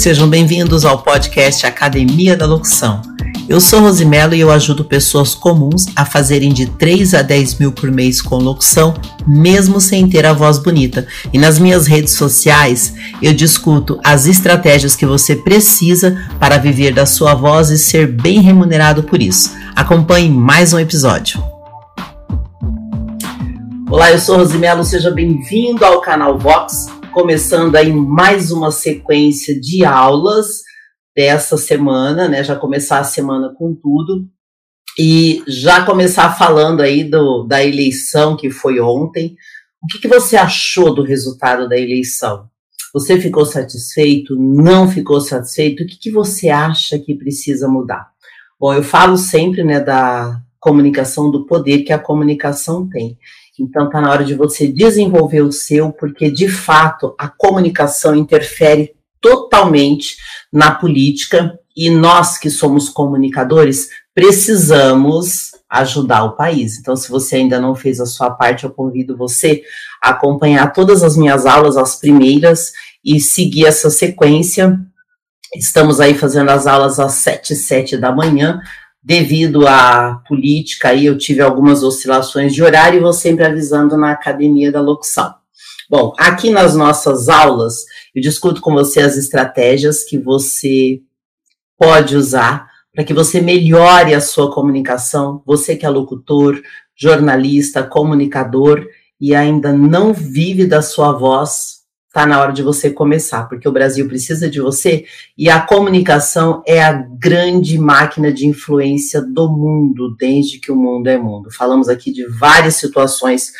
Sejam bem-vindos ao podcast Academia da Locução. Eu sou Rosimelo e eu ajudo pessoas comuns a fazerem de 3 a 10 mil por mês com locução, mesmo sem ter a voz bonita. E nas minhas redes sociais eu discuto as estratégias que você precisa para viver da sua voz e ser bem remunerado por isso. Acompanhe mais um episódio. Olá, eu sou Rosimelo, seja bem-vindo ao canal Vox, começando aí mais uma sequência de aulas dessa semana, né? Já começar a semana com tudo e já começar falando aí do, da eleição que foi ontem. O que, que você achou do resultado da eleição? Você ficou satisfeito? Não ficou satisfeito? O que, que você acha que precisa mudar? Bom, eu falo sempre né, da comunicação, do poder que a comunicação tem. Então está na hora de você desenvolver o seu, porque de fato a comunicação interfere totalmente na política e nós que somos comunicadores precisamos ajudar o país. Então, se você ainda não fez a sua parte, eu convido você a acompanhar todas as minhas aulas, as primeiras, e seguir essa sequência. Estamos aí fazendo as aulas às 7 e 7 da manhã, devido à política, aí eu tive algumas oscilações de horário e vou sempre avisando na academia da locução. Bom, aqui nas nossas aulas, eu discuto com você as estratégias que você pode usar para que você melhore a sua comunicação. Você que é locutor, jornalista, comunicador e ainda não vive da sua voz, está na hora de você começar, porque o Brasil precisa de você e a comunicação é a grande máquina de influência do mundo, desde que o mundo é mundo. Falamos aqui de várias situações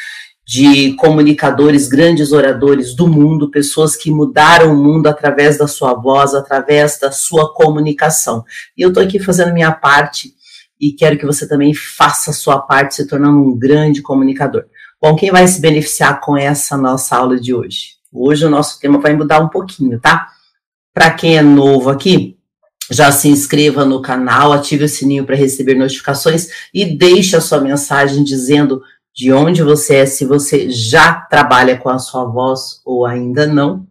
de comunicadores, grandes oradores do mundo, pessoas que mudaram o mundo através da sua voz, através da sua comunicação. E eu estou aqui fazendo minha parte e quero que você também faça a sua parte, se tornando um grande comunicador. Bom, quem vai se beneficiar com essa nossa aula de hoje? Hoje o nosso tema vai mudar um pouquinho, tá? Para quem é novo aqui, já se inscreva no canal, ative o sininho para receber notificações e deixe a sua mensagem dizendo de onde você é, se você já trabalha com a sua voz ou ainda não.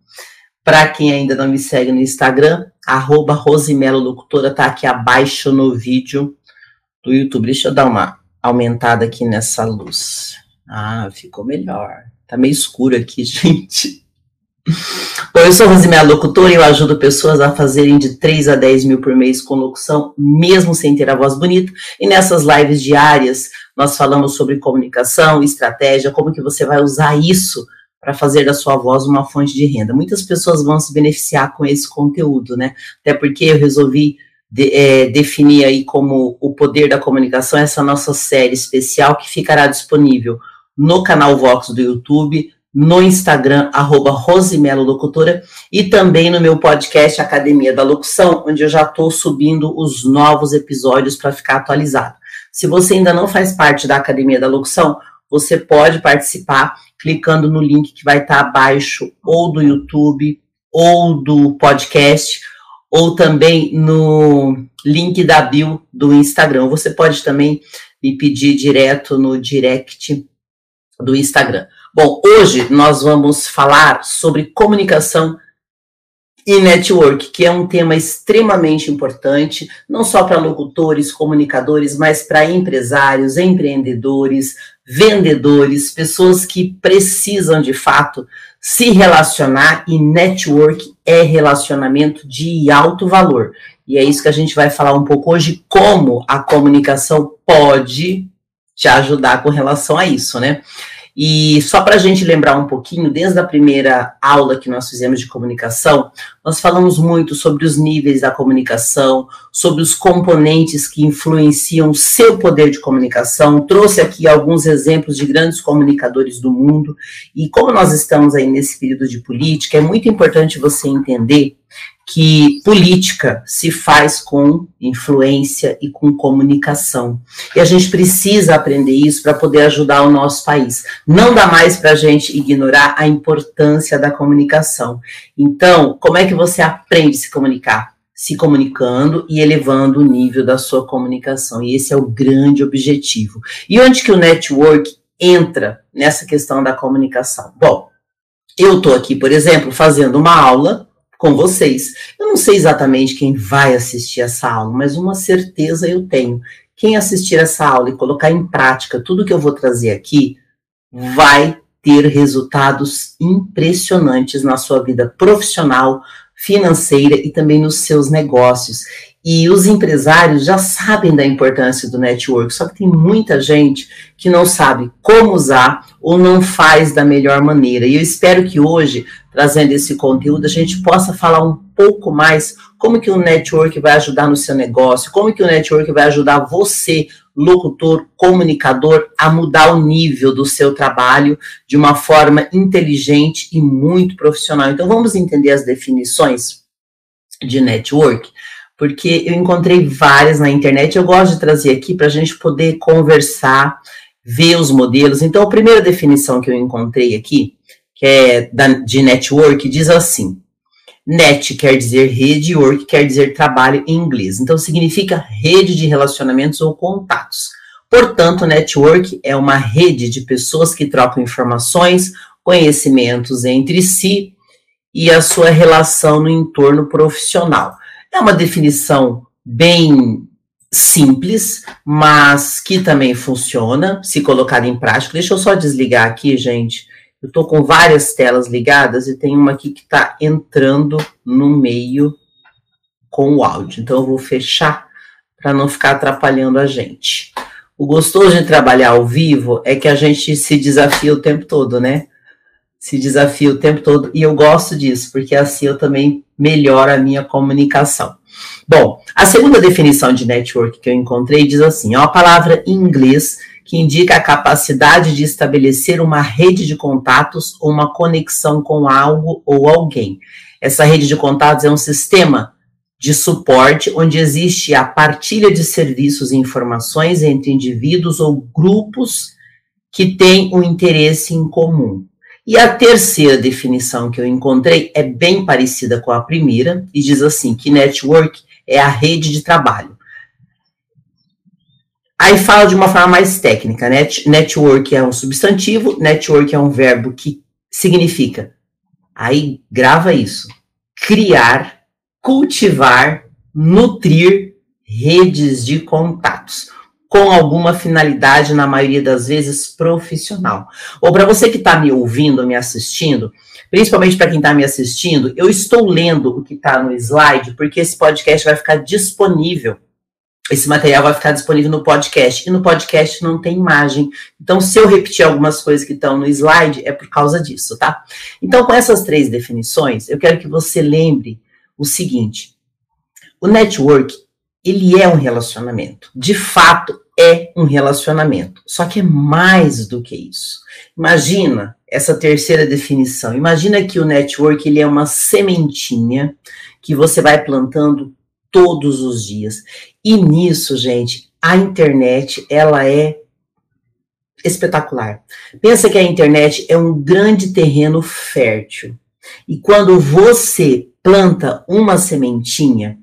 Para quem ainda não me segue no Instagram, arroba Rosimelo Locutora, tá aqui abaixo no vídeo do YouTube. Deixa eu dar uma aumentada aqui nessa luz. Ah, ficou melhor. Tá meio escuro aqui, gente. Bom, eu sou Rosimé locutora e eu ajudo pessoas a fazerem de 3 a 10 mil por mês com locução, mesmo sem ter a voz bonita. E nessas lives diárias, nós falamos sobre comunicação, estratégia, como que você vai usar isso para fazer da sua voz uma fonte de renda. Muitas pessoas vão se beneficiar com esse conteúdo, né? Até porque eu resolvi de, é, definir aí como o poder da comunicação essa nossa série especial que ficará disponível no canal Vox do YouTube, no Instagram, arroba Locutora, e também no meu podcast Academia da Locução, onde eu já estou subindo os novos episódios para ficar atualizado. Se você ainda não faz parte da Academia da Locução, você pode participar clicando no link que vai estar tá abaixo, ou do YouTube, ou do podcast, ou também no link da bio do Instagram. Você pode também me pedir direto no direct do Instagram. Bom, hoje nós vamos falar sobre comunicação e network, que é um tema extremamente importante, não só para locutores, comunicadores, mas para empresários, empreendedores, vendedores, pessoas que precisam de fato se relacionar e network é relacionamento de alto valor. E é isso que a gente vai falar um pouco hoje, como a comunicação pode te ajudar com relação a isso, né? E só para a gente lembrar um pouquinho, desde a primeira aula que nós fizemos de comunicação, nós falamos muito sobre os níveis da comunicação, sobre os componentes que influenciam o seu poder de comunicação. Trouxe aqui alguns exemplos de grandes comunicadores do mundo. E como nós estamos aí nesse período de política, é muito importante você entender que política se faz com influência e com comunicação. E a gente precisa aprender isso para poder ajudar o nosso país. Não dá mais para a gente ignorar a importância da comunicação. Então, como é que você aprende a se comunicar? Se comunicando e elevando o nível da sua comunicação. E esse é o grande objetivo. E onde que o network entra nessa questão da comunicação? Bom, eu estou aqui, por exemplo, fazendo uma aula com vocês. Eu não sei exatamente quem vai assistir essa aula, mas uma certeza eu tenho. Quem assistir essa aula e colocar em prática tudo que eu vou trazer aqui, vai ter resultados impressionantes na sua vida profissional, financeira e também nos seus negócios. E os empresários já sabem da importância do network, só que tem muita gente que não sabe como usar ou não faz da melhor maneira. E eu espero que hoje, trazendo esse conteúdo, a gente possa falar um pouco mais como que o network vai ajudar no seu negócio, como que o network vai ajudar você, locutor, comunicador, a mudar o nível do seu trabalho de uma forma inteligente e muito profissional. Então vamos entender as definições de network porque eu encontrei várias na internet. Eu gosto de trazer aqui para a gente poder conversar, ver os modelos. Então, a primeira definição que eu encontrei aqui, que é da, de network, diz assim: net quer dizer rede, work quer dizer trabalho em inglês. Então, significa rede de relacionamentos ou contatos. Portanto, network é uma rede de pessoas que trocam informações, conhecimentos entre si e a sua relação no entorno profissional. É uma definição bem simples, mas que também funciona se colocada em prática. Deixa eu só desligar aqui, gente. Eu estou com várias telas ligadas e tem uma aqui que está entrando no meio com o áudio. Então eu vou fechar para não ficar atrapalhando a gente. O gostoso de trabalhar ao vivo é que a gente se desafia o tempo todo, né? Se desafia o tempo todo e eu gosto disso, porque assim eu também melhora a minha comunicação. Bom, a segunda definição de network que eu encontrei diz assim: é uma palavra em inglês que indica a capacidade de estabelecer uma rede de contatos ou uma conexão com algo ou alguém. Essa rede de contatos é um sistema de suporte onde existe a partilha de serviços e informações entre indivíduos ou grupos que têm um interesse em comum. E a terceira definição que eu encontrei é bem parecida com a primeira e diz assim que network é a rede de trabalho. Aí fala de uma forma mais técnica, net, network é um substantivo, network é um verbo que significa. Aí grava isso: criar, cultivar, nutrir redes de contatos com alguma finalidade, na maioria das vezes profissional. Ou para você que está me ouvindo, me assistindo, principalmente para quem está me assistindo, eu estou lendo o que está no slide, porque esse podcast vai ficar disponível. Esse material vai ficar disponível no podcast. E no podcast não tem imagem. Então, se eu repetir algumas coisas que estão no slide, é por causa disso, tá? Então, com essas três definições, eu quero que você lembre o seguinte: o network ele é um relacionamento. De fato, é um relacionamento. Só que é mais do que isso. Imagina essa terceira definição. Imagina que o network ele é uma sementinha que você vai plantando todos os dias. E nisso, gente, a internet, ela é espetacular. Pensa que a internet é um grande terreno fértil. E quando você planta uma sementinha,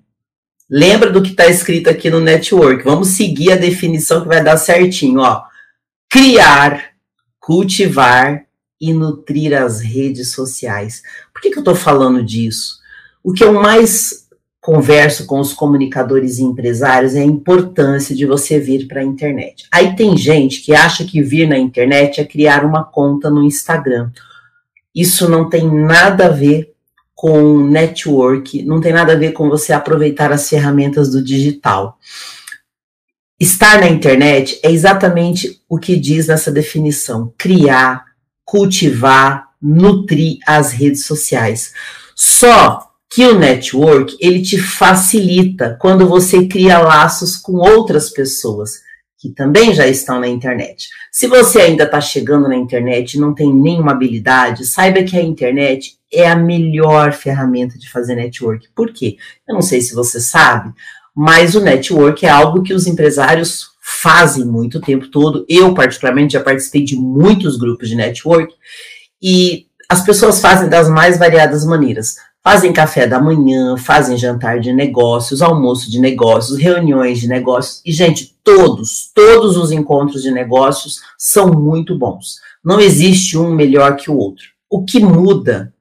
Lembra do que está escrito aqui no network. Vamos seguir a definição que vai dar certinho, ó. Criar, cultivar e nutrir as redes sociais. Por que, que eu estou falando disso? O que eu mais converso com os comunicadores e empresários é a importância de você vir para a internet. Aí tem gente que acha que vir na internet é criar uma conta no Instagram. Isso não tem nada a ver com network, não tem nada a ver com você aproveitar as ferramentas do digital. Estar na internet é exatamente o que diz nessa definição: criar, cultivar, nutrir as redes sociais. Só que o network ele te facilita quando você cria laços com outras pessoas que também já estão na internet. Se você ainda está chegando na internet e não tem nenhuma habilidade, saiba que a internet é a melhor ferramenta de fazer network. Por quê? Eu não sei se você sabe, mas o network é algo que os empresários fazem muito o tempo todo. Eu, particularmente, já participei de muitos grupos de network e as pessoas fazem das mais variadas maneiras. Fazem café da manhã, fazem jantar de negócios, almoço de negócios, reuniões de negócios. E, gente, todos, todos os encontros de negócios são muito bons. Não existe um melhor que o outro. O que muda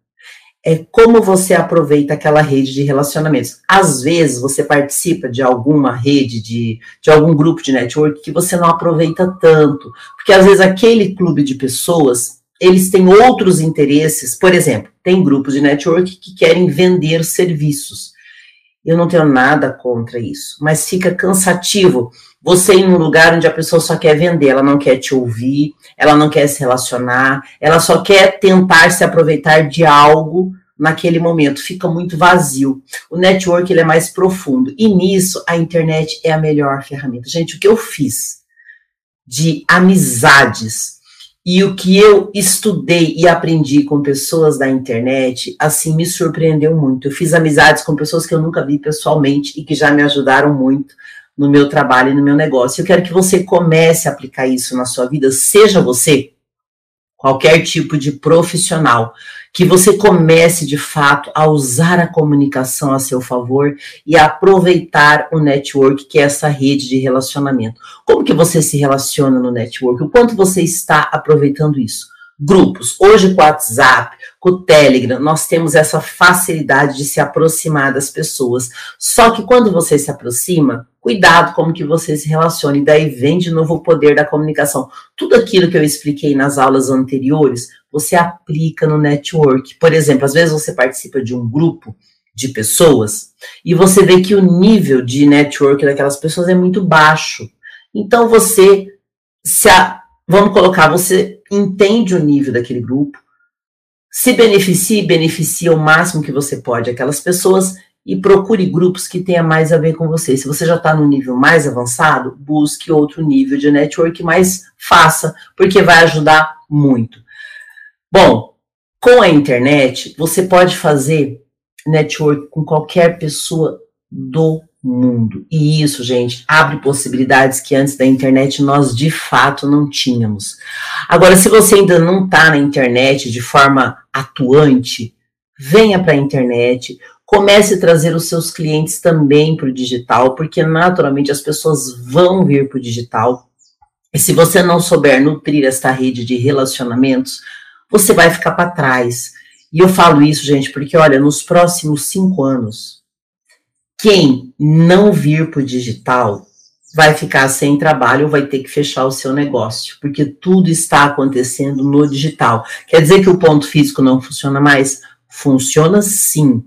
é como você aproveita aquela rede de relacionamentos. Às vezes você participa de alguma rede, de, de algum grupo de network que você não aproveita tanto, porque às vezes aquele clube de pessoas eles têm outros interesses. Por exemplo, tem grupos de network que querem vender serviços. Eu não tenho nada contra isso, mas fica cansativo você ir num lugar onde a pessoa só quer vender, ela não quer te ouvir, ela não quer se relacionar, ela só quer tentar se aproveitar de algo naquele momento, fica muito vazio. O network ele é mais profundo e nisso a internet é a melhor ferramenta. Gente, o que eu fiz de amizades e o que eu estudei e aprendi com pessoas da internet, assim, me surpreendeu muito. Eu fiz amizades com pessoas que eu nunca vi pessoalmente e que já me ajudaram muito no meu trabalho e no meu negócio. Eu quero que você comece a aplicar isso na sua vida, seja você qualquer tipo de profissional, que você comece de fato a usar a comunicação a seu favor e a aproveitar o network, que é essa rede de relacionamento. Como que você se relaciona no network? O quanto você está aproveitando isso? Grupos. Hoje com o WhatsApp, com o Telegram, nós temos essa facilidade de se aproximar das pessoas. Só que quando você se aproxima, cuidado como que você se relacione. Daí vem de novo o poder da comunicação. Tudo aquilo que eu expliquei nas aulas anteriores, você aplica no network. Por exemplo, às vezes você participa de um grupo de pessoas e você vê que o nível de network daquelas pessoas é muito baixo. Então você se a, vamos colocar, você entende o nível daquele grupo, se beneficia e beneficia o máximo que você pode aquelas pessoas e procure grupos que tenha mais a ver com você. Se você já está no nível mais avançado, busque outro nível de network, mas faça, porque vai ajudar muito. Bom, com a internet, você pode fazer network com qualquer pessoa do mundo. E isso, gente, abre possibilidades que antes da internet nós de fato não tínhamos. Agora, se você ainda não está na internet de forma atuante, venha para a internet, Comece a trazer os seus clientes também para o digital, porque naturalmente as pessoas vão vir para o digital. E se você não souber nutrir esta rede de relacionamentos, você vai ficar para trás. E eu falo isso, gente, porque olha, nos próximos cinco anos, quem não vir para o digital vai ficar sem trabalho ou vai ter que fechar o seu negócio, porque tudo está acontecendo no digital. Quer dizer que o ponto físico não funciona mais? Funciona sim,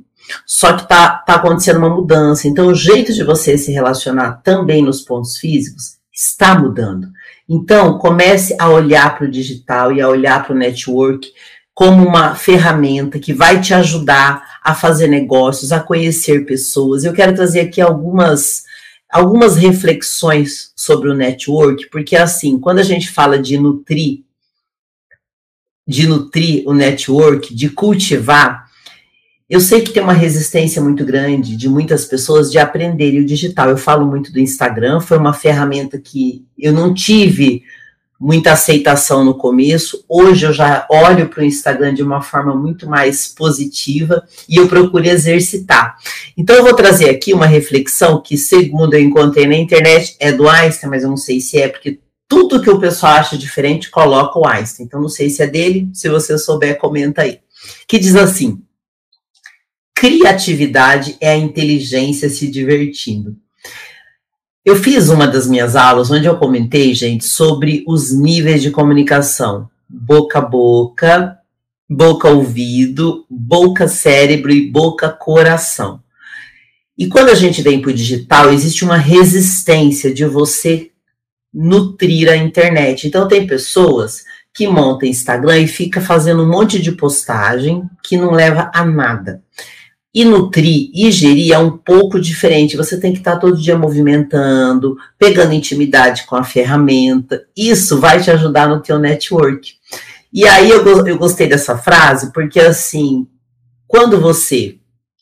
só que tá, tá acontecendo uma mudança. Então, o jeito de você se relacionar também nos pontos físicos está mudando. Então, comece a olhar para o digital e a olhar para o network como uma ferramenta que vai te ajudar a fazer negócios, a conhecer pessoas. Eu quero trazer aqui algumas algumas reflexões sobre o network, porque assim, quando a gente fala de nutrir de nutrir o network, de cultivar, eu sei que tem uma resistência muito grande de muitas pessoas de aprenderem o digital. Eu falo muito do Instagram, foi uma ferramenta que eu não tive muita aceitação no começo. Hoje eu já olho para o Instagram de uma forma muito mais positiva e eu procuro exercitar. Então eu vou trazer aqui uma reflexão que, segundo eu encontrei na internet, é do Einstein, mas eu não sei se é, porque tudo que o pessoal acha diferente coloca o Einstein. Então não sei se é dele, se você souber, comenta aí. Que diz assim: criatividade é a inteligência se divertindo. Eu fiz uma das minhas aulas onde eu comentei, gente, sobre os níveis de comunicação: boca a boca, boca ouvido, boca cérebro e boca coração. E quando a gente vem para o digital, existe uma resistência de você nutrir a internet. Então tem pessoas que montam Instagram e fica fazendo um monte de postagem que não leva a nada. E nutrir e gerir é um pouco diferente. Você tem que estar todo dia movimentando, pegando intimidade com a ferramenta. Isso vai te ajudar no teu network. E aí eu, eu gostei dessa frase, porque assim, quando você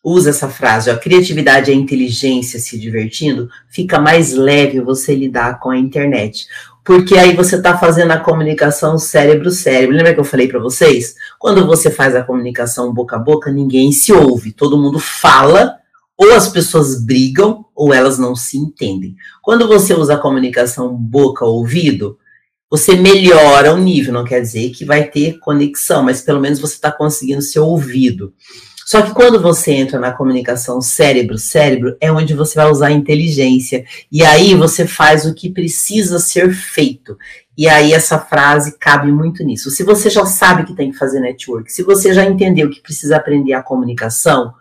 usa essa frase, a criatividade a inteligência se divertindo, fica mais leve você lidar com a internet porque aí você está fazendo a comunicação cérebro-cérebro. Lembra que eu falei para vocês? Quando você faz a comunicação boca a boca, ninguém se ouve, todo mundo fala, ou as pessoas brigam, ou elas não se entendem. Quando você usa a comunicação boca-ouvido, Você melhora o nível, não quer dizer que vai ter conexão, mas pelo menos você está conseguindo ser ouvido. Só que quando você entra na comunicação cérebro-cérebro, é onde você vai usar a inteligência. E aí você faz o que precisa ser feito. E aí essa frase cabe muito nisso. Se você já sabe que tem que fazer network, se você já entendeu que precisa aprender a comunicação,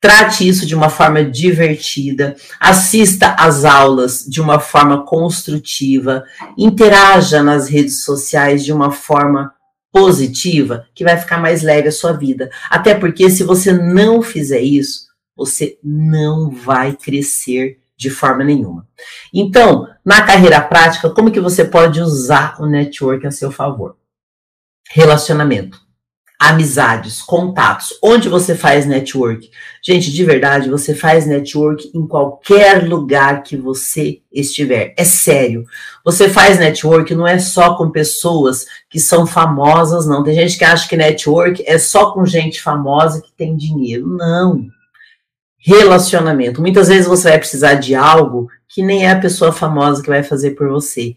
trate isso de uma forma divertida, assista às aulas de uma forma construtiva, interaja nas redes sociais de uma forma positiva, que vai ficar mais leve a sua vida. Até porque se você não fizer isso, você não vai crescer de forma nenhuma. Então, na carreira prática, como que você pode usar o network a seu favor? Relacionamento, amizades, contatos, onde você faz network? Gente, de verdade, você faz network em qualquer lugar que você estiver. É sério. Você faz network não é só com pessoas que são famosas, não. Tem gente que acha que network é só com gente famosa que tem dinheiro. Não relacionamento. Muitas vezes você vai precisar de algo que nem é a pessoa famosa que vai fazer por você.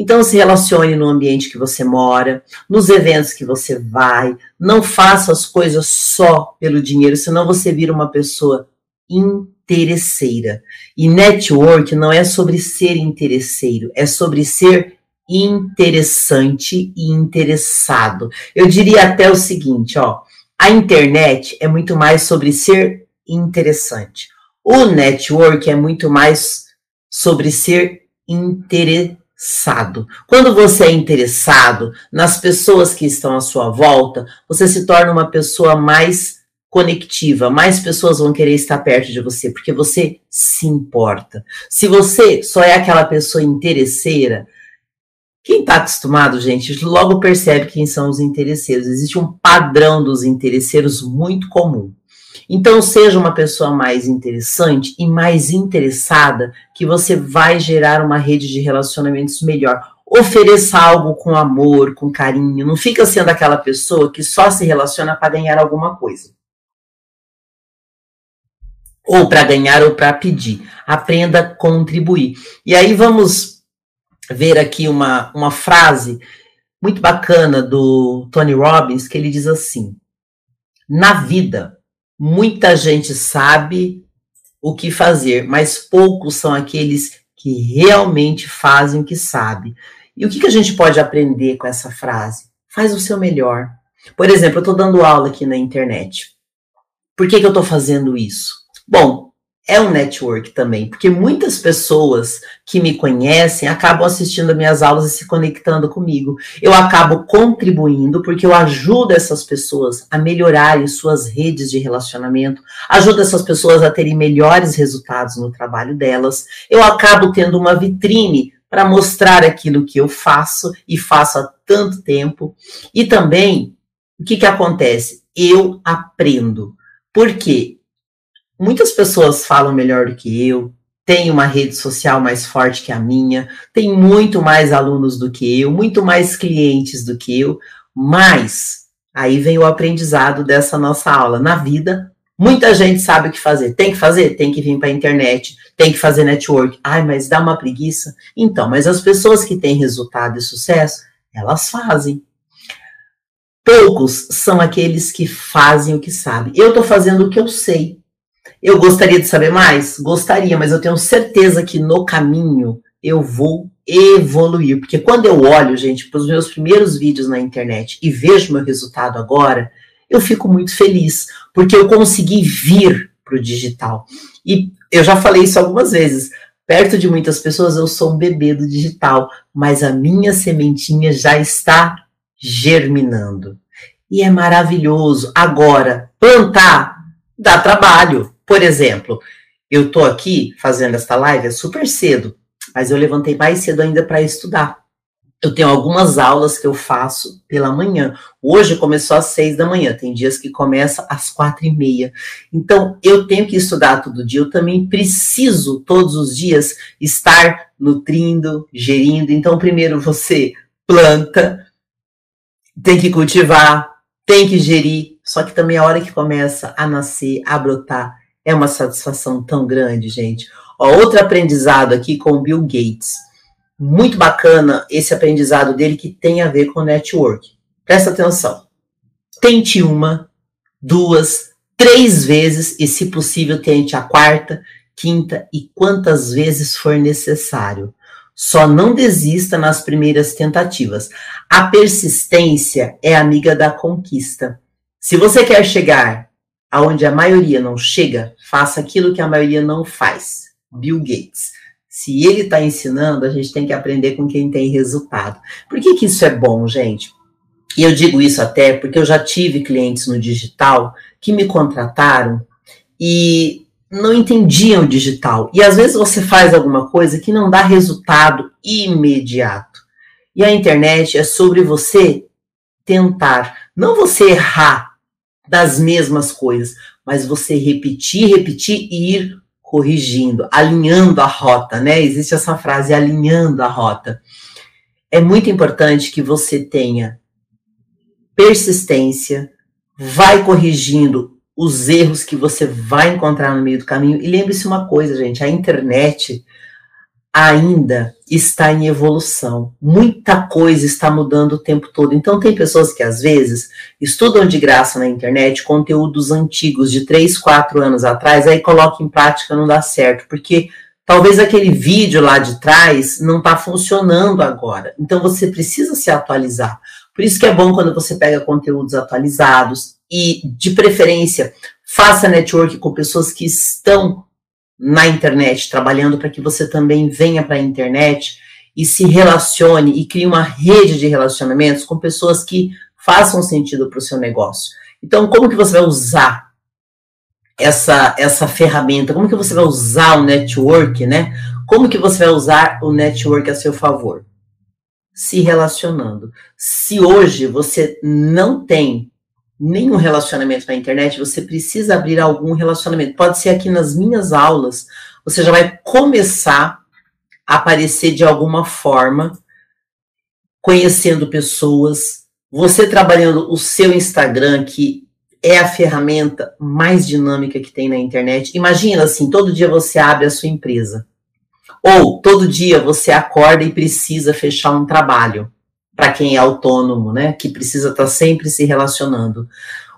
Então se relacione no ambiente que você mora, nos eventos que você vai, não faça as coisas só pelo dinheiro, senão você vira uma pessoa interesseira. E network não é sobre ser interesseiro, é sobre ser interessante e interessado. Eu diria até o seguinte, ó, a internet é muito mais sobre ser interessante. O network é muito mais sobre ser interessado. Quando você é interessado nas pessoas que estão à sua volta, você se torna uma pessoa mais conectiva, mais pessoas vão querer estar perto de você, porque você se importa. Se você só é aquela pessoa interesseira, quem está acostumado, gente, logo percebe quem são os interesseiros. Existe um padrão dos interesseiros muito comum. Então, seja uma pessoa mais interessante e mais interessada, que você vai gerar uma rede de relacionamentos melhor. Ofereça algo com amor, com carinho. Não fica sendo aquela pessoa que só se relaciona para ganhar alguma coisa. Ou para ganhar ou para pedir. Aprenda a contribuir. E aí vamos ver aqui uma, uma frase muito bacana do Tony Robbins, que ele diz assim: Na vida, Muita gente sabe o que fazer, mas poucos são aqueles que realmente fazem o que sabe. E o que, que a gente pode aprender com essa frase? Faz o seu melhor. Por exemplo, eu estou dando aula aqui na internet. Por que, que eu estou fazendo isso? Bom, é um network também, porque muitas pessoas que me conhecem acabam assistindo minhas aulas e se conectando comigo. Eu acabo contribuindo porque eu ajudo essas pessoas a melhorarem suas redes de relacionamento, ajudo essas pessoas a terem melhores resultados no trabalho delas. Eu acabo tendo uma vitrine para mostrar aquilo que eu faço e faço há tanto tempo. E também, o que, que acontece? Eu aprendo. Por quê? Muitas pessoas falam melhor do que eu, têm uma rede social mais forte que a minha, tem muito mais alunos do que eu, muito mais clientes do que eu, mas aí vem o aprendizado dessa nossa aula. Na vida, muita gente sabe o que fazer. Tem que fazer? Tem que vir para a internet, tem que fazer network. Ai, mas dá uma preguiça. Então, mas as pessoas que têm resultado e sucesso, elas fazem. Poucos são aqueles que fazem o que sabem. Eu estou fazendo o que eu sei. Eu gostaria de saber mais? Gostaria, mas eu tenho certeza que no caminho eu vou evoluir. Porque quando eu olho, gente, para os meus primeiros vídeos na internet e vejo meu resultado agora, eu fico muito feliz, porque eu consegui vir para o digital. E eu já falei isso algumas vezes. Perto de muitas pessoas, eu sou um bebê do digital, mas a minha sementinha já está germinando. E é maravilhoso. Agora, plantar dá trabalho. Por exemplo, eu tô aqui fazendo esta live é super cedo, mas eu levantei mais cedo ainda para estudar. Eu tenho algumas aulas que eu faço pela manhã. Hoje começou às seis da manhã, tem dias que começa às quatro e meia. Então, eu tenho que estudar todo dia. Eu também preciso, todos os dias, estar nutrindo, gerindo. Então, primeiro você planta, tem que cultivar, tem que gerir. Só que também a hora que começa a nascer, a brotar, é uma satisfação tão grande, gente. Ó, outro aprendizado aqui com o Bill Gates. muito bacana esse aprendizado dele que tem a ver com network. Presta atenção. Tente uma, duas, três vezes e, se possível, tente a quarta, quinta e quantas vezes for necessário. Só não desista nas primeiras tentativas. A persistência é amiga da conquista. Se você quer chegar aonde a maioria não chega, faça aquilo que a maioria não faz. Bill Gates. Se ele está ensinando, a gente tem que aprender com quem tem resultado. Por que, que isso é bom, gente? E eu digo isso até porque eu já tive clientes no digital que me contrataram e não entendiam o digital. E às vezes você faz alguma coisa que não dá resultado imediato. E a internet é sobre você tentar, não você errar das mesmas coisas, mas você repetir, repetir e ir corrigindo, alinhando a rota, né? Existe essa frase, alinhando a rota. É muito importante que você tenha persistência, vai corrigindo os erros que você vai encontrar no meio do caminho. E lembre-se uma coisa, gente: a internet ainda está em evolução. Muita coisa está mudando o tempo todo. Então, tem pessoas que às vezes estudam de graça na internet conteúdos antigos de 3, 4 anos atrás, aí coloca em prática não dá certo, porque talvez aquele vídeo lá de trás não está funcionando agora. Então, você precisa se atualizar. Por isso que é bom quando você pega conteúdos atualizados e, de preferência, faça network com pessoas que estão na internet, trabalhando para que você também venha para a internet e se relacione e crie uma rede de relacionamentos com pessoas que façam sentido para o seu negócio. Então, como que você vai usar essa, essa ferramenta? Como que você vai usar o network, né? Como que você vai usar o network a seu favor? Se relacionando. Se hoje você não tem nenhum relacionamento na internet, você precisa abrir algum relacionamento. Pode ser aqui nas minhas aulas, você já vai começar a aparecer de alguma forma, conhecendo pessoas, você trabalhando o seu Instagram, que é a ferramenta mais dinâmica que tem na internet. Imagina assim, todo dia você abre a sua empresa. Ou todo dia você acorda e precisa fechar um trabalho para quem é autônomo, né? Que precisa estar tá sempre se relacionando.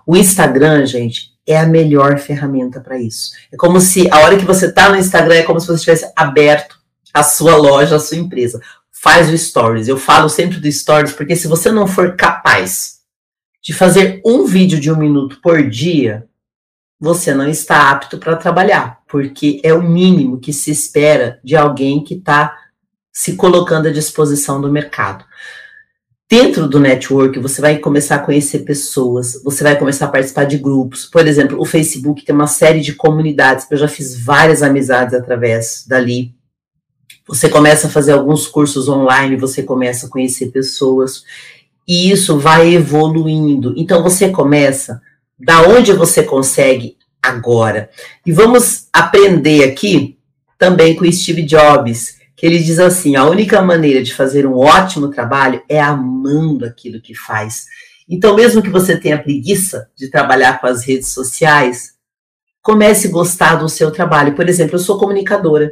O Instagram, gente, é a melhor ferramenta para isso. É como se a hora que você está no Instagram é como se você tivesse aberto a sua loja, a sua empresa. Faz o stories. Eu falo sempre do stories porque se você não for capaz de fazer um vídeo de um minuto por dia, você não está apto para trabalhar, porque é o mínimo que se espera de alguém que está se colocando à disposição do mercado. Dentro do network, você vai começar a conhecer pessoas, você vai começar a participar de grupos. Por exemplo, o Facebook tem uma série de comunidades, eu já fiz várias amizades através dali. Você começa a fazer alguns cursos online, você começa a conhecer pessoas, e isso vai evoluindo. Então você começa da onde você consegue agora. E vamos aprender aqui também com Steve Jobs que ele diz assim: a única maneira de fazer um ótimo trabalho é amando aquilo que faz. Então, mesmo que você tenha preguiça de trabalhar com as redes sociais, comece a gostar do seu trabalho. Por exemplo, eu sou comunicadora.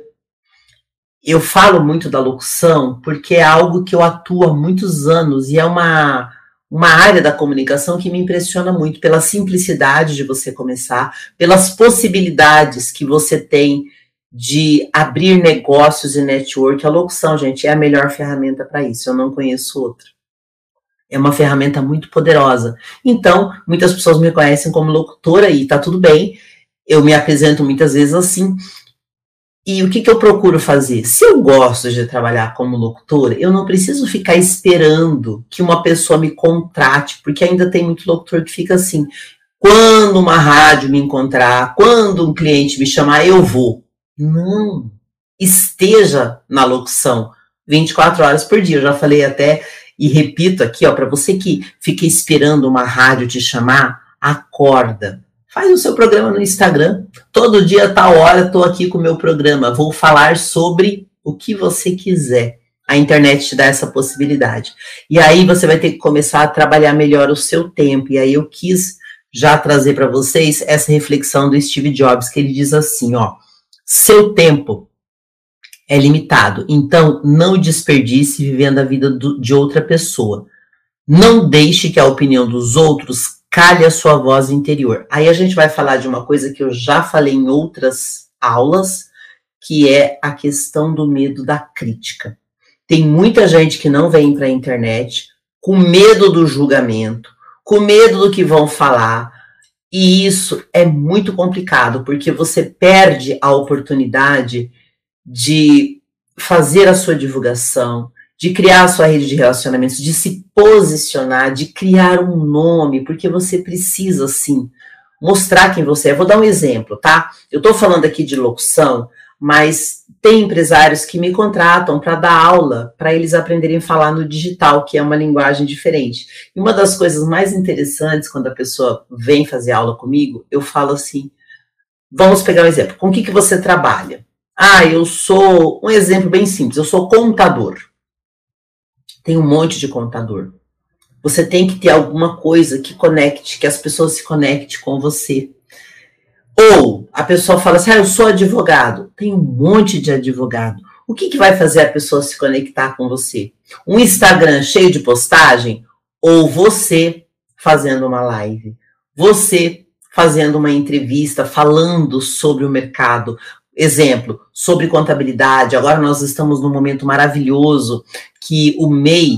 Eu falo muito da locução porque é algo que eu atuo há muitos anos e é uma, uma área da comunicação que me impressiona muito pela simplicidade de você começar, pelas possibilidades que você tem de abrir negócios e network. A locução, gente, é a melhor ferramenta para isso. Eu não conheço outra. É uma ferramenta muito poderosa. Então, muitas pessoas me conhecem como locutora e tá tudo bem. Eu me apresento muitas vezes assim. E o que, que eu procuro fazer? Se eu gosto de trabalhar como locutora, eu não preciso ficar esperando que uma pessoa me contrate, porque ainda tem muito locutor que fica assim. Quando uma rádio me encontrar, quando um cliente me chamar, eu vou. Não. Esteja na locução 24 horas por dia. Eu já falei até e repito aqui, ó, para você que fica esperando uma rádio te chamar, acorda. Faz o seu programa no Instagram. Todo dia, tal hora, estou aqui com o meu programa. Vou falar sobre o que você quiser. A internet te dá essa possibilidade. E aí você vai ter que começar a trabalhar melhor o seu tempo. E aí eu quis já trazer para vocês essa reflexão do Steve Jobs, que ele diz assim, ó. Seu tempo é limitado. Então, não desperdice vivendo a vida do, de outra pessoa. Não deixe que a opinião dos outros cale a sua voz interior. Aí a gente vai falar de uma coisa que eu já falei em outras aulas, que é a questão do medo da crítica. Tem muita gente que não vem para a internet com medo do julgamento, com medo do que vão falar. E isso é muito complicado, porque você perde a oportunidade de fazer a sua divulgação, de criar a sua rede de relacionamentos, de se posicionar, de criar um nome, porque você precisa, sim, mostrar quem você é. Vou dar um exemplo, tá? Eu estou falando aqui de locução, mas tem empresários que me contratam para dar aula, para eles aprenderem a falar no digital, que é uma linguagem diferente. E uma das coisas mais interessantes quando a pessoa vem fazer aula comigo, eu falo assim: vamos pegar um exemplo. Com o que, que você trabalha? Ah, eu sou um exemplo bem simples, eu sou contador. Tem um monte de contador. Você tem que ter alguma coisa que conecte, que as pessoas se conectem com você. Ou a pessoa fala assim: ah, eu sou advogado. Tem um monte de advogado. O que, que vai fazer a pessoa se conectar com você? Um Instagram cheio de postagem? Ou você fazendo uma live? Você fazendo uma entrevista falando sobre o mercado, Exemplo, sobre contabilidade, agora nós estamos num momento maravilhoso que o MEI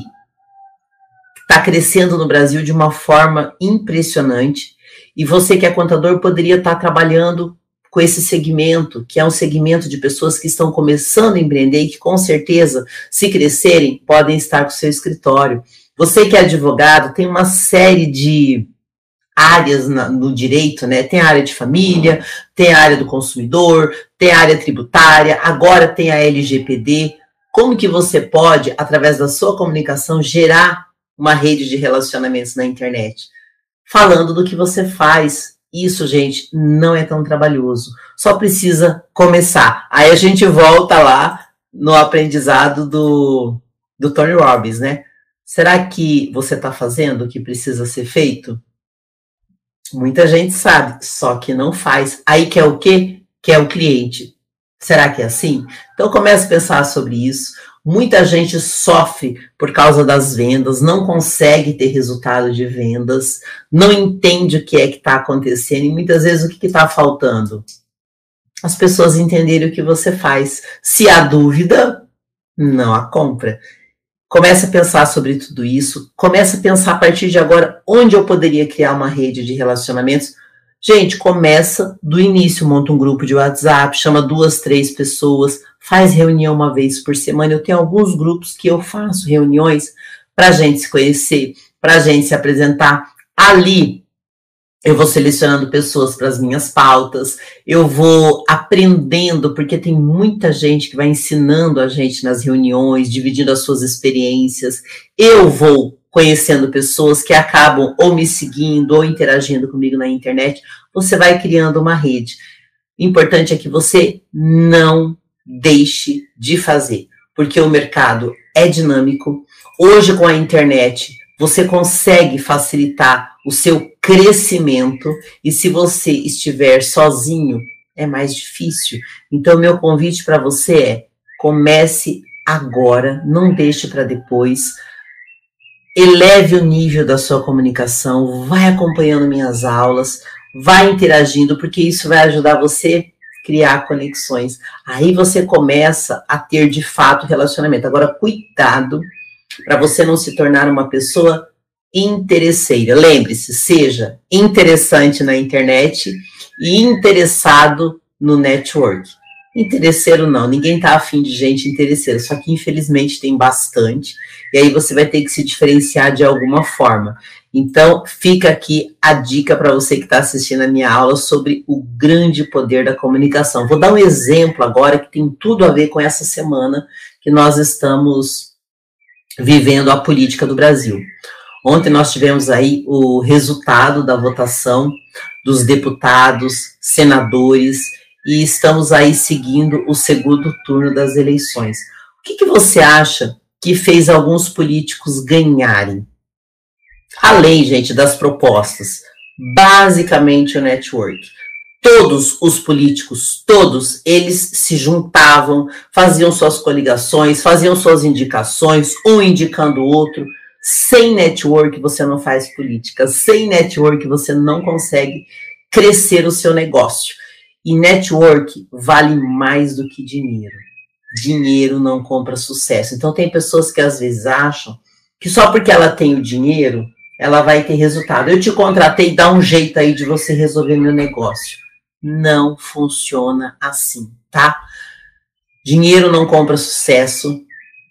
está crescendo no Brasil de uma forma impressionante e você que é contador poderia estar trabalhando com esse segmento, que é um segmento de pessoas que estão começando a empreender e que com certeza, se crescerem, podem estar com seu escritório. Você que é advogado, tem uma série de áreas na, no direito, né? Tem a área de família, tem a área do consumidor, tem a área tributária, agora tem a LGPD. Como que você pode, através da sua comunicação, gerar uma rede de relacionamentos na internet? Falando do que você faz. Isso, gente, não é tão trabalhoso. Só precisa começar. Aí a gente volta lá no aprendizado do, do Tony Robbins, né? Será que você está fazendo o que precisa ser feito? Muita gente sabe, só que não faz. Aí quer o quê? Quer o cliente. Será que é assim? Então comece a pensar sobre isso. Muita gente sofre por causa das vendas, não consegue ter resultado de vendas, não entende o que é que está acontecendo e muitas vezes o que está faltando? As pessoas entenderem o que você faz. Se há dúvida, não a compra. Comece a pensar sobre tudo isso. Comece a pensar a partir de agora onde eu poderia criar uma rede de relacionamentos. Gente, começa do início, monta um grupo de WhatsApp, chama duas, três pessoas, faz reunião uma vez por semana. Eu tenho alguns grupos que eu faço reuniões para a gente se conhecer, para a gente se apresentar. Ali eu vou selecionando pessoas para as minhas pautas, eu vou aprendendo, porque tem muita gente que vai ensinando a gente nas reuniões, dividindo as suas experiências. Eu vou conhecendo pessoas que acabam ou me seguindo ou interagindo comigo na internet. Você vai criando uma rede. O importante é que você não deixe de fazer, porque o mercado é dinâmico. Hoje, com a internet, você consegue facilitar o seu crescimento e se você estiver sozinho, é mais difícil. Então, meu convite para você é: comece agora, não deixe para depois. Eleve o nível da sua comunicação, vai acompanhando minhas aulas, vai interagindo, porque isso vai ajudar você a criar conexões. Aí você começa a ter de fato relacionamento. Agora, cuidado para você não se tornar uma pessoa interesseira. Lembre-se, seja interessante na internet e interessado no network. Interesseiro não, ninguém tá afim de gente interesseira, só que infelizmente tem bastante, e aí você vai ter que se diferenciar de alguma forma. Então, fica aqui a dica para você que está assistindo a minha aula sobre o grande poder da comunicação. Vou dar um exemplo agora que tem tudo a ver com essa semana que nós estamos vivendo a política do Brasil. Ontem nós tivemos aí o resultado da votação dos deputados, senadores, e estamos aí seguindo o segundo turno das eleições. O que, que você acha que fez alguns políticos ganharem? Além, gente, das propostas, basicamente o network. todos os políticos, todos eles se juntavam, faziam suas coligações, faziam suas indicações, um indicando o outro. Sem network você não faz política, sem network você não consegue crescer o seu negócio. E network vale mais do que dinheiro. Dinheiro não compra sucesso. Então tem pessoas que às vezes acham que só porque ela tem o dinheiro, ela vai ter resultado. Eu te contratei, dá um jeito aí de você resolver meu negócio. Não funciona assim, tá? Dinheiro não compra sucesso.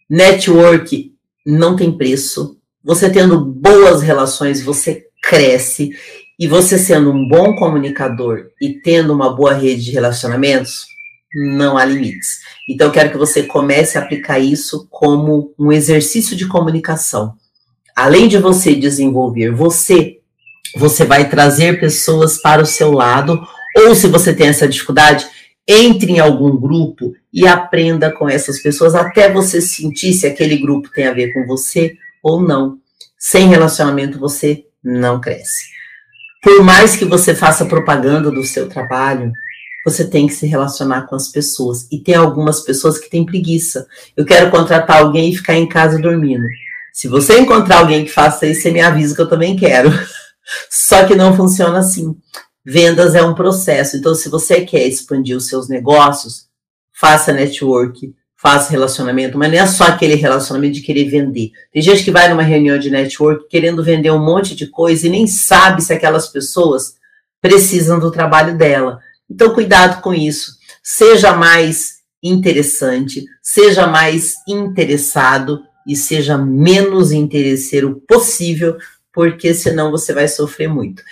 Network não tem preço. Você tendo boas relações, você cresce. E você sendo um bom comunicador e tendo uma boa rede de relacionamentos, não há limites. Então, eu quero que você comece a aplicar isso como um exercício de comunicação. Além de você desenvolver você, você vai trazer pessoas para o seu lado, ou se você tem essa dificuldade, entre em algum grupo e aprenda com essas pessoas até você sentir se aquele grupo tem a ver com você ou não. Sem relacionamento você não cresce por mais que você faça propaganda do seu trabalho, você tem que se relacionar com as pessoas. E tem algumas pessoas que têm preguiça. Eu quero contratar alguém e ficar em casa dormindo. Se você encontrar alguém que faça isso, você me avisa que eu também quero. Só que não funciona assim. Vendas é um processo. Então, se você quer expandir os seus negócios, faça network, faça relacionamento, mas não é só aquele relacionamento de querer vender. Tem gente que vai numa reunião de network querendo vender um monte de coisa e nem sabe se aquelas pessoas precisam do trabalho dela. Então, cuidado com isso. Seja mais interessante, seja mais interessado e seja menos interesseiro possível, porque senão você vai sofrer muito.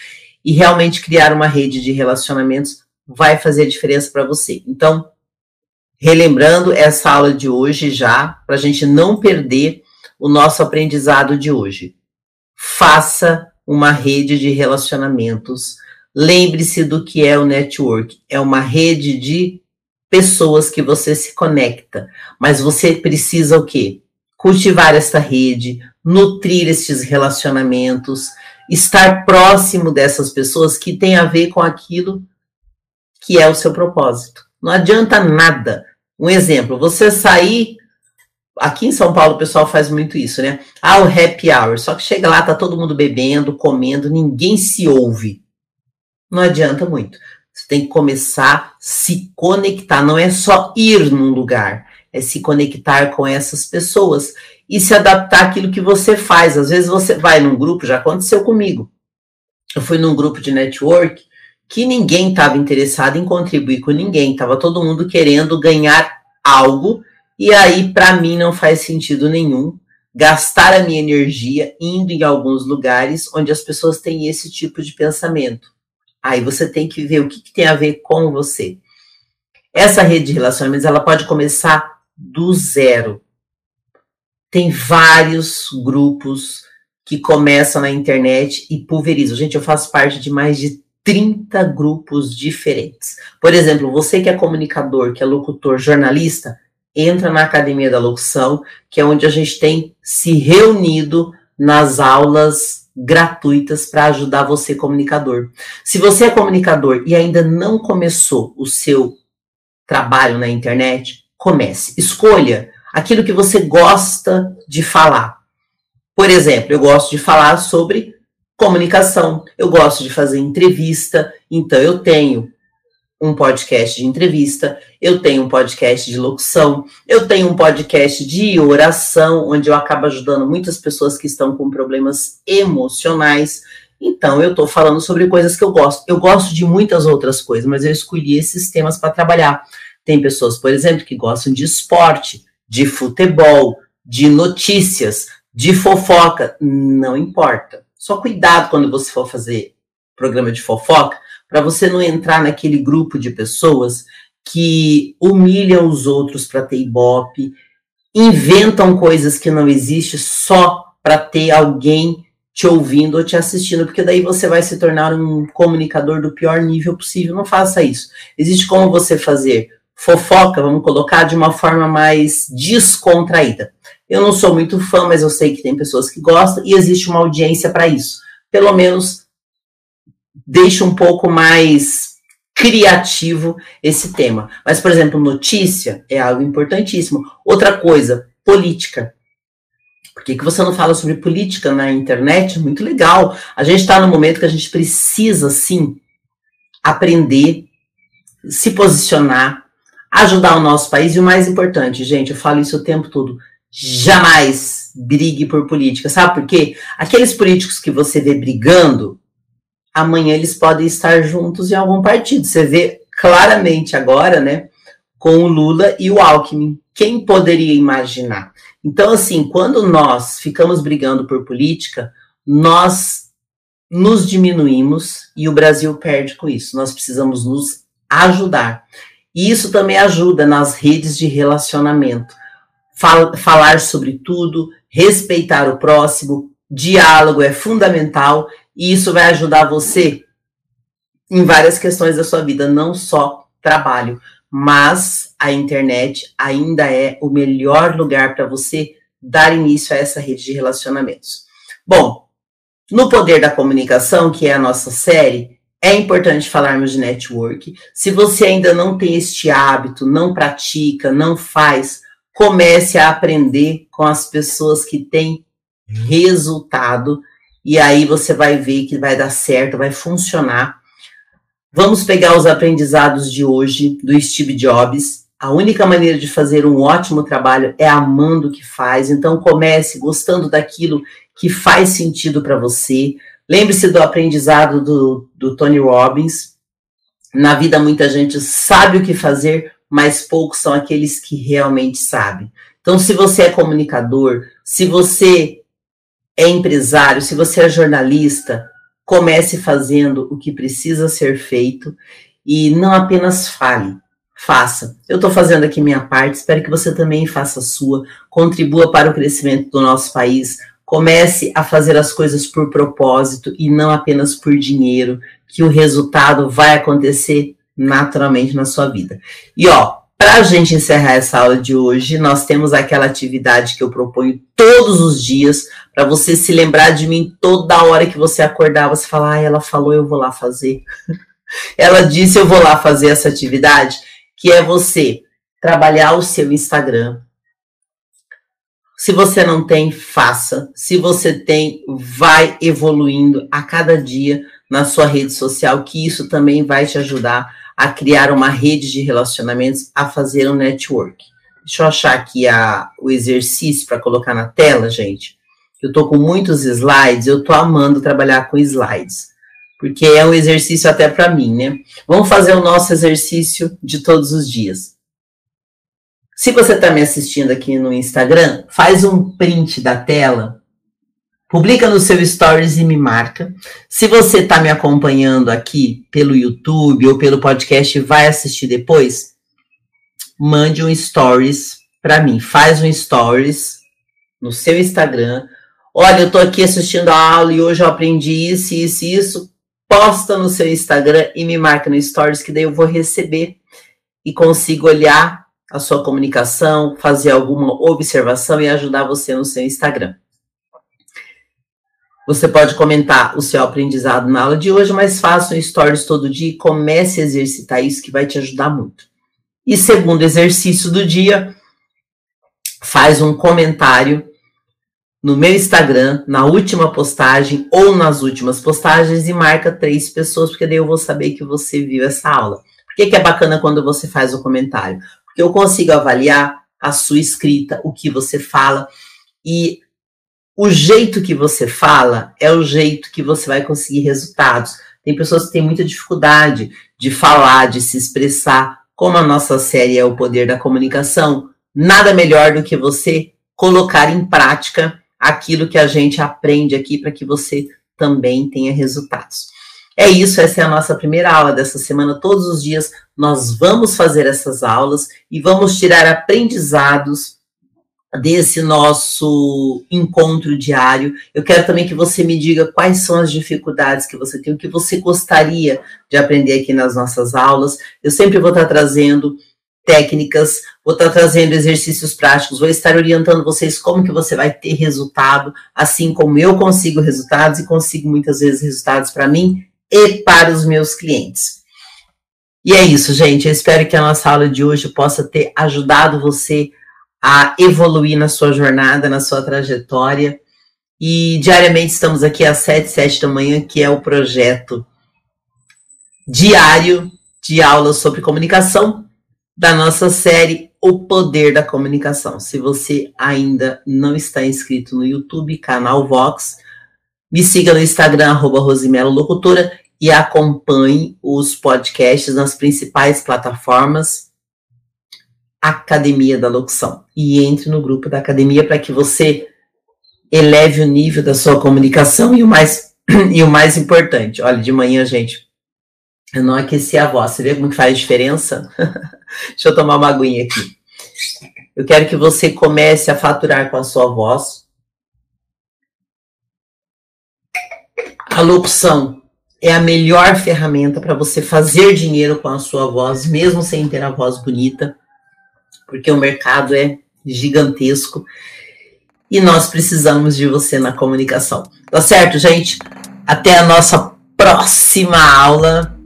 E realmente criar uma rede de relacionamentos vai fazer diferença para você. Então, relembrando essa aula de hoje já, para a gente não perder o nosso aprendizado de hoje. Faça uma rede de relacionamentos. Lembre-se do que é o network. É uma rede de pessoas que você se conecta. Mas você precisa o quê? Cultivar essa rede, nutrir esses relacionamentos, estar próximo dessas pessoas que tem a ver com aquilo que é o seu propósito. Não adianta nada um exemplo, você sair. Aqui em São Paulo o pessoal faz muito isso, né? Ah, o happy hour. Só que chega lá, tá todo mundo bebendo, comendo, ninguém se ouve. Não adianta muito. Você tem que começar a se conectar. Não é só ir num lugar, é se conectar com essas pessoas e se adaptar àquilo que você faz. Às vezes você vai num grupo, já aconteceu comigo. Eu fui num grupo de network que ninguém estava interessado em contribuir com ninguém, estava todo mundo querendo ganhar algo, e aí para mim não faz sentido nenhum gastar a minha energia indo em alguns lugares onde as pessoas têm esse tipo de pensamento. Aí você tem que ver o que, que tem a ver com você. Essa rede de relacionamentos ela pode começar do zero. Tem vários grupos que começam na internet e pulverizam. Gente, eu faço parte de mais de 30 grupos diferentes. Por exemplo, você que é comunicador, que é locutor, jornalista, entra na Academia da Locução, que é onde a gente tem se reunido nas aulas gratuitas para ajudar você, comunicador. Se você é comunicador e ainda não começou o seu trabalho na internet, comece. Escolha aquilo que você gosta de falar. Por exemplo, eu gosto de falar sobre comunicação, eu gosto de fazer entrevista, então eu tenho um podcast de entrevista, eu tenho um podcast de locução, eu tenho um podcast de oração, onde eu acabo ajudando muitas pessoas que estão com problemas emocionais. Então, eu estou falando sobre coisas que eu gosto. Eu gosto de muitas outras coisas, mas eu escolhi esses temas para trabalhar. Tem pessoas, por exemplo, que gostam de esporte, de futebol, de notícias, de fofoca. Não importa. Só cuidado quando você for fazer programa de fofoca, para você não entrar naquele grupo de pessoas que humilham os outros para ter ibope, inventam coisas que não existem só para ter alguém te ouvindo ou te assistindo, porque daí você vai se tornar um comunicador do pior nível possível. Não faça isso. Existe como você fazer fofoca, vamos colocar, de uma forma mais descontraída. Eu não sou muito fã, mas eu sei que tem pessoas que gostam e existe uma audiência para isso. Pelo menos deixa um pouco mais criativo esse tema. Mas, por exemplo, notícia é algo importantíssimo. Outra coisa, política. Por que, que você não fala sobre política na internet? Muito legal. A gente está no momento que a gente precisa, sim, aprender, se posicionar, ajudar o nosso país. E o mais importante, gente, eu falo isso o tempo todo. Jamais brigue por política. Sabe por quê? Aqueles políticos que você vê brigando, amanhã eles podem estar juntos em algum partido. Você vê claramente agora, né, com o Lula e o Alckmin. Quem poderia imaginar? Então, assim, quando nós ficamos brigando por política, nós nos diminuímos e o Brasil perde com isso. Nós precisamos nos ajudar. E isso também ajuda nas redes de relacionamento. Fal falar sobre tudo, respeitar o próximo, diálogo é fundamental e isso vai ajudar você em várias questões da sua vida, não só trabalho, mas a internet ainda é o melhor lugar para você dar início a essa rede de relacionamentos. Bom, no Poder da Comunicação, que é a nossa série, é importante falarmos de network. Se você ainda não tem este hábito, não pratica, não faz, comece a aprender com as pessoas que têm resultado e aí você vai ver que vai dar certo, vai funcionar. Vamos pegar os aprendizados de hoje do Steve Jobs. A única maneira de fazer um ótimo trabalho é amando o que faz. Então comece gostando daquilo que faz sentido para você. Lembre-se do aprendizado do, do Tony Robbins. Na vida, muita gente sabe o que fazer, mas poucos são aqueles que realmente sabem. Então, se você é comunicador, se você é empresário, se você é jornalista, comece fazendo o que precisa ser feito e não apenas fale, faça. Eu estou fazendo aqui minha parte, espero que você também faça a sua, contribua para o crescimento do nosso país, comece a fazer as coisas por propósito e não apenas por dinheiro, que o resultado vai acontecer naturalmente na sua vida. E ó, para a gente encerrar essa aula de hoje, nós temos aquela atividade que eu proponho todos os dias, para você se lembrar de mim toda hora que você acordar, você falar, ah, ela falou, eu vou lá fazer. ela disse, eu vou lá fazer essa atividade, que é você trabalhar o seu Instagram. Se você não tem, faça. Se você tem, vai evoluindo a cada dia na sua rede social, que isso também vai te ajudar a criar uma rede de relacionamentos, a fazer um network. Deixa eu achar aqui a, o exercício para colocar na tela, gente. Eu tô com muitos slides, eu tô amando trabalhar com slides, porque é um exercício até para mim, né? Vamos fazer o nosso exercício de todos os dias. Se você está me assistindo aqui no Instagram, faz um print da tela Publica no seu stories e me marca. Se você está me acompanhando aqui pelo YouTube ou pelo podcast e vai assistir depois, mande um stories para mim. Faz um stories no seu Instagram. Olha, eu estou aqui assistindo a aula e hoje eu aprendi isso, isso e isso. Posta no seu Instagram e me marca no stories que daí eu vou receber e consigo olhar a sua comunicação, fazer alguma observação e ajudar você no seu Instagram. Você pode comentar o seu aprendizado na aula de hoje, mas faça um stories todo dia e comece a exercitar isso que vai te ajudar muito. E segundo exercício do dia, faz um comentário no meu Instagram, na última postagem ou nas últimas postagens e marca três pessoas, porque daí eu vou saber que você viu essa aula. Por que, que é bacana quando você faz o comentário? Porque eu consigo avaliar a sua escrita, o que você fala e o jeito que você fala é o jeito que você vai conseguir resultados. Tem pessoas que têm muita dificuldade de falar, de se expressar. Como a nossa série é o poder da comunicação, nada melhor do que você colocar em prática aquilo que a gente aprende aqui para que você também tenha resultados. É isso, essa é a nossa primeira aula dessa semana. Todos os dias nós vamos fazer essas aulas e vamos tirar aprendizados desse nosso encontro diário. Eu quero também que você me diga quais são as dificuldades que você tem, o que você gostaria de aprender aqui nas nossas aulas. Eu sempre vou estar trazendo técnicas, vou estar trazendo exercícios práticos, vou estar orientando vocês como que você vai ter resultado, assim como eu consigo resultados e consigo muitas vezes resultados para mim e para os meus clientes. E é isso, gente. Eu espero que a nossa aula de hoje possa ter ajudado você a evoluir na sua jornada, na sua trajetória. E diariamente estamos aqui às 7, 7 da manhã, que é o projeto diário de aulas sobre comunicação da nossa série O Poder da Comunicação. Se você ainda não está inscrito no YouTube, canal Vox, me siga no Instagram, arroba Rosimelo Locutora, e acompanhe os podcasts nas principais plataformas Academia da Locução. E entre no grupo da academia para que você eleve o nível da sua comunicação e o mais, e o mais importante. Olha, de manhã, gente, eu não aqueci a voz. Você vê como faz diferença? Deixa eu tomar uma aguinha aqui. Eu quero que você comece a faturar com a sua voz. A locução é a melhor ferramenta para você fazer dinheiro com a sua voz, mesmo sem ter a voz bonita, porque o mercado é gigantesco e nós precisamos de você na comunicação. Tá certo, gente? Até a nossa próxima aula.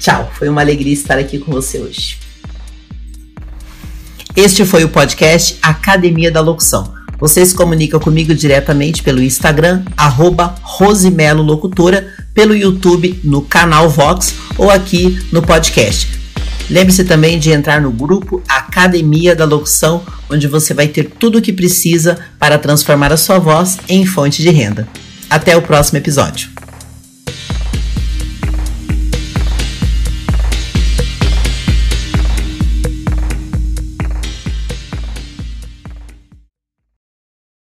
Tchau, foi uma alegria estar aqui com você hoje. Este foi o podcast Academia da Locução. Você se comunica comigo diretamente pelo Instagram, arroba Rosimelo Locutora, pelo YouTube, no canal Vox ou aqui no podcast. Lembre-se também de entrar no grupo Academia da Locução, onde você vai ter tudo o que precisa para transformar a sua voz em fonte de renda. Até o próximo episódio.